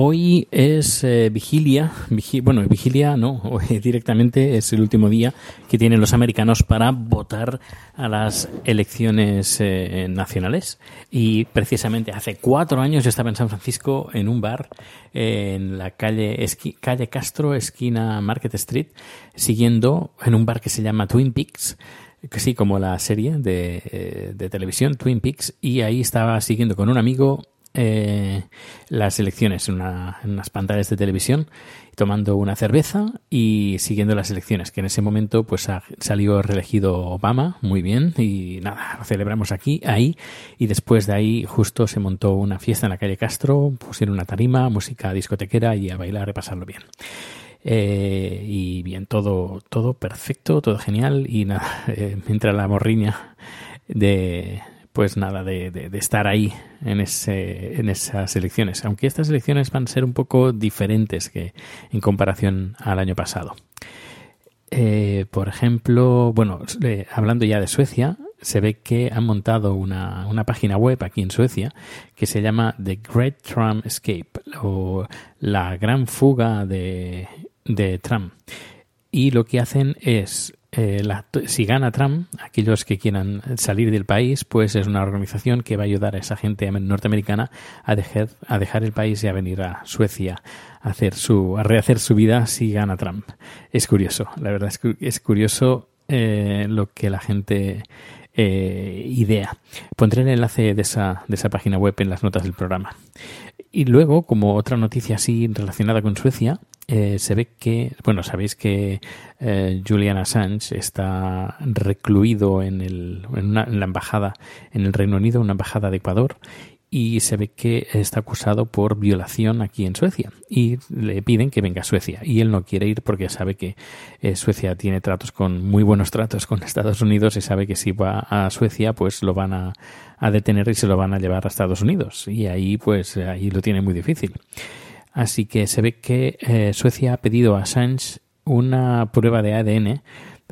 Hoy es eh, vigilia, vigi- bueno, vigilia no, hoy directamente es el último día que tienen los americanos para votar a las elecciones eh, nacionales. Y precisamente hace cuatro años yo estaba en San Francisco en un bar eh, en la calle, calle Castro, esquina Market Street, siguiendo en un bar que se llama Twin Peaks que sí, como la serie de, eh, de televisión Twin Peaks, y ahí estaba siguiendo con un amigo eh, las elecciones en, una- en unas pantallas de televisión, tomando una cerveza y siguiendo las elecciones, que en ese momento pues ha- salió reelegido Obama, muy bien, y nada, lo celebramos aquí, ahí, y después de ahí justo se montó una fiesta en la calle Castro, pusieron una tarima, música discotequera y a bailar y pasarlo bien. Eh, y bien, todo, todo perfecto, todo genial. Y nada, eh, mientras la morriña de, pues nada, de, estar ahí en, esas elecciones. Aunque estas elecciones van a ser un poco diferentes que en comparación al año pasado. Eh, por ejemplo, bueno, hablando ya de Suecia, se ve que han montado una, página web aquí en Suecia que se llama The Great Trump Escape o la gran fuga de, de Trump. Y lo que hacen es, eh, si gana Trump, aquellos que quieran salir del país, pues es una organización que va a ayudar a esa gente norteamericana a dejar, el país y a venir a Suecia a, hacer su, a rehacer su vida si gana Trump. Es curioso, la verdad es curioso eh, lo que la gente eh, idea. Pondré el enlace de esa, de esa página web en las notas del programa. Y luego, como otra noticia así relacionada con Suecia, eh, se ve que, bueno, sabéis que eh, Julian Assange está recluido en, el, en, una- en la embajada en el Reino Unido, una embajada de Ecuador, y se ve que está acusado por violación aquí en Suecia y le piden que venga a Suecia y él no quiere ir porque sabe que eh, Suecia tiene tratos con muy buenos tratos con Estados Unidos y sabe que si va a Suecia pues lo van a, a detener y se lo van a llevar a Estados Unidos y ahí pues ahí lo tiene muy difícil así que se ve que eh, Suecia ha pedido a Assange una prueba de ADN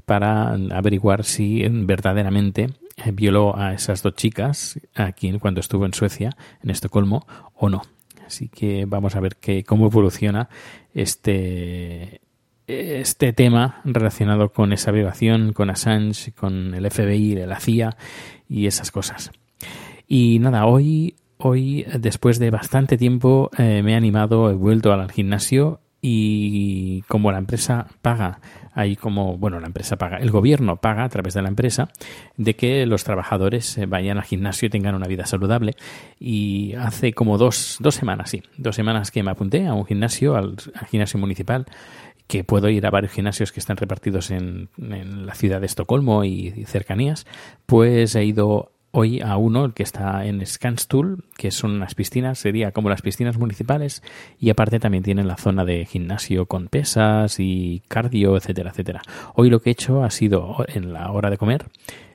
para averiguar si verdaderamente eh, violó a esas dos chicas aquí cuando estuvo en Suecia, en Estocolmo, o no. Así que vamos a ver que, cómo evoluciona este, este tema relacionado con esa violación, con Assange, con el FBI, la CIA y esas cosas. Y nada, hoy, hoy después de bastante tiempo, eh, me he animado, he vuelto al gimnasio y como la empresa paga, ahí como, bueno, la empresa paga, el gobierno paga a través de la empresa de que los trabajadores eh, vayan al gimnasio y tengan una vida saludable. Y hace como dos, dos semanas, sí, dos semanas que me apunté a un gimnasio, al, gimnasio municipal, que puedo ir a varios gimnasios que están repartidos en, en la ciudad de Estocolmo y, y cercanías, pues he ido hoy a uno, el que está en Skanstull, que son unas piscinas, sería como las piscinas municipales, y aparte también tienen la zona de gimnasio con pesas y cardio, etcétera, etcétera. Hoy lo que he hecho ha sido en la hora de comer,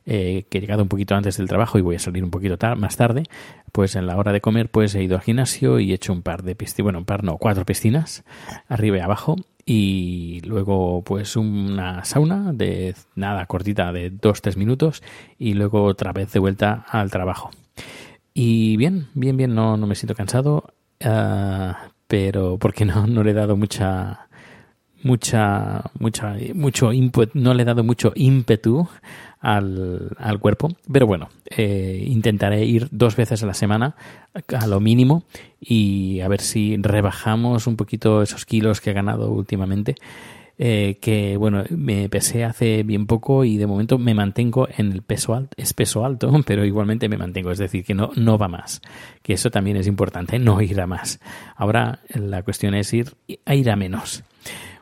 eh, que he llegado un poquito antes del trabajo y voy a salir un poquito más tarde, pues en la hora de comer pues he ido al gimnasio y he hecho un par de piscinas, bueno, un par no, cuatro piscinas, arriba y abajo, y luego pues una sauna de nada cortita de dos tres minutos y luego otra vez de vuelta al trabajo. Y bien bien bien no, no me siento cansado ah, pero porque no, no le he dado mucha mucha, mucha, mucho input, no le he dado mucho ímpetu al, al cuerpo, pero bueno, eh, intentaré ir dos veces a la semana a lo mínimo y a ver si rebajamos un poquito esos kilos que he ganado últimamente. Eh, que bueno, me pesé hace bien poco y de momento me mantengo en el peso alto, es peso alto, pero igualmente me mantengo, es decir, que no, no va más, que eso también es importante, no ir a más. Ahora la cuestión es ir a ir a menos.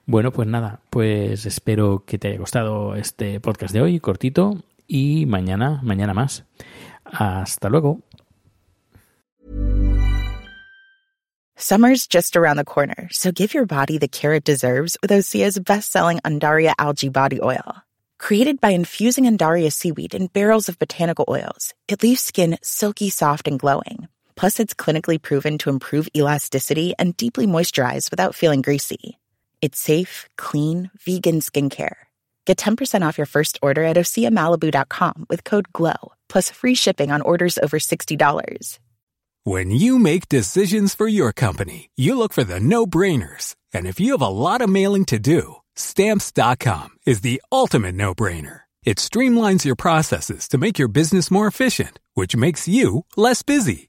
Bueno, pues nada, pues espero que te haya gustado este podcast de hoy, cortito, y mañana, mañana más. Hasta luego. Summer's just around the corner, so give your body the care it deserves with Osea's best-selling Andaria algae body oil. Created by infusing Andaria seaweed in barrels of botanical oils, it leaves skin silky soft and glowing. Plus, it's clinically proven to improve elasticity and deeply moisturize without feeling greasy. It's safe, clean, vegan skincare. Get 10% off your first order at oseamalibu.com with code GLOW, plus free shipping on orders over $60. When you make decisions for your company, you look for the no brainers. And if you have a lot of mailing to do, stamps.com is the ultimate no brainer. It streamlines your processes to make your business more efficient, which makes you less busy.